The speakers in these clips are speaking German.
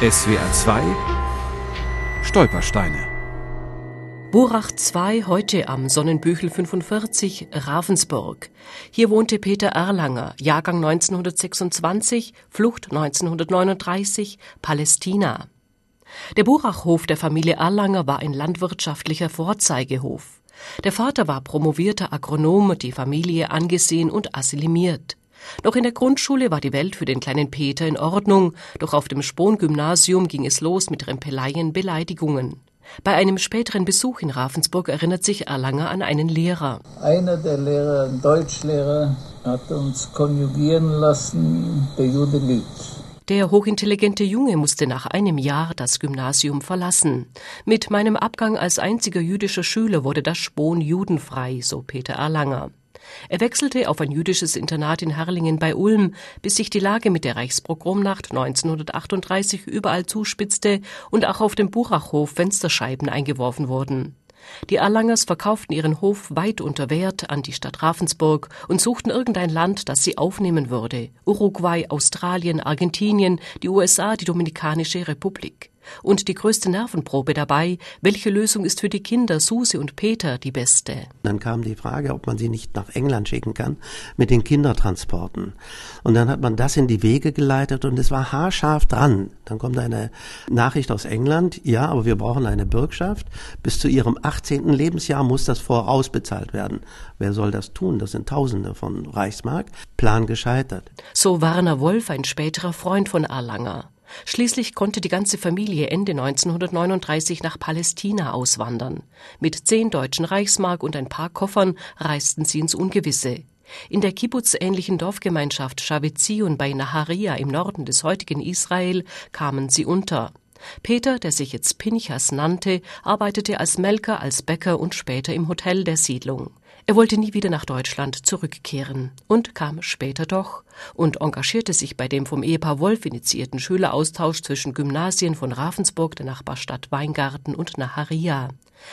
SWR 2 Stolpersteine Burach 2 heute am Sonnenbüchel 45 Ravensburg. Hier wohnte Peter Erlanger, Jahrgang 1926, Flucht 1939, Palästina. Der Burachhof der Familie Erlanger war ein landwirtschaftlicher Vorzeigehof. Der Vater war promovierter Agronom, die Familie angesehen und assimiliert. Noch in der Grundschule war die Welt für den kleinen Peter in Ordnung, doch auf dem Spohn-Gymnasium ging es los mit Rempeleien, Beleidigungen. Bei einem späteren Besuch in Ravensburg erinnert sich Erlanger an einen Lehrer. Einer der Lehrer, ein Deutschlehrer, hat uns konjugieren lassen, der Jude lügt. Der hochintelligente Junge musste nach einem Jahr das Gymnasium verlassen. Mit meinem Abgang als einziger jüdischer Schüler wurde das Spohn judenfrei, so Peter Erlanger. Er wechselte auf ein jüdisches Internat in Herrlingen bei Ulm, bis sich die Lage mit der Reichspogromnacht 1938 überall zuspitzte und auch auf dem Buchachhof Fensterscheiben eingeworfen wurden. Die Erlangers verkauften ihren Hof weit unter Wert an die Stadt Ravensburg und suchten irgendein Land, das sie aufnehmen würde. Uruguay, Australien, Argentinien, die USA, die Dominikanische Republik. Und die größte Nervenprobe dabei, welche Lösung ist für die Kinder Suse und Peter die beste? Dann kam die Frage, ob man sie nicht nach England schicken kann mit den Kindertransporten. Und dann hat man das in die Wege geleitet und es war haarscharf dran. Dann kommt eine Nachricht aus England, ja, aber wir brauchen eine Bürgschaft. Bis zu ihrem 18. Lebensjahr muss das vorausbezahlt werden. Wer soll das tun? Das sind Tausende von Reichsmark. Plan gescheitert. So Warner Wolf, ein späterer Freund von Erlanger. Schließlich konnte die ganze Familie Ende 1939 nach Palästina auswandern. Mit zehn deutschen Reichsmark und ein paar Koffern reisten sie ins Ungewisse. In der Kibbutz-ähnlichen Dorfgemeinschaft Shavetzion bei Naharia im Norden des heutigen Israel kamen sie unter. Peter, der sich jetzt Pinchas nannte, arbeitete als Melker, als Bäcker und später im Hotel der Siedlung. Er wollte nie wieder nach Deutschland zurückkehren und kam später doch und engagierte sich bei dem vom Ehepaar Wolf initiierten Schüleraustausch zwischen Gymnasien von Ravensburg, der Nachbarstadt Weingarten und Naharia.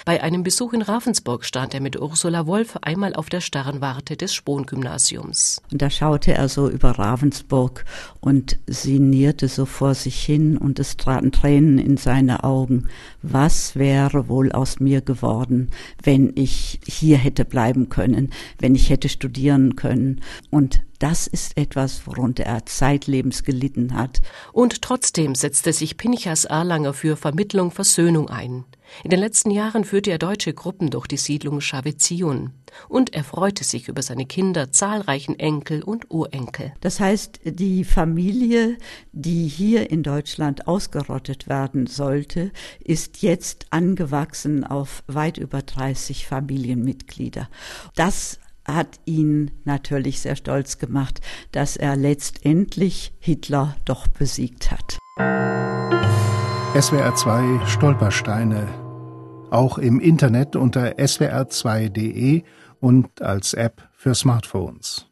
Bei einem Besuch in Ravensburg stand er mit Ursula Wolf einmal auf der Sternwarte des Spohn-Gymnasiums. Da schaute er so über Ravensburg und sinnierte so vor sich hin und es traten Tränen in seine Augen. Was wäre wohl aus mir geworden, wenn ich hier hätte bleiben können, wenn ich hätte studieren können? Und das ist etwas, worunter er zeitlebens gelitten hat. Und trotzdem setzte sich Pinchas Erlanger für Vermittlung, Versöhnung ein. In den letzten Jahren führte er deutsche Gruppen durch die Siedlung Schavezion. Und er freute sich über seine Kinder, zahlreichen Enkel und Urenkel. Das heißt, die Familie, die hier in Deutschland ausgerottet werden sollte, ist jetzt angewachsen auf weit über 30 Familienmitglieder. Das hat ihn natürlich sehr stolz gemacht, dass er letztendlich Hitler doch besiegt hat. SWR 2 Stolpersteine. Auch im Internet unter swr2.de und als App für Smartphones.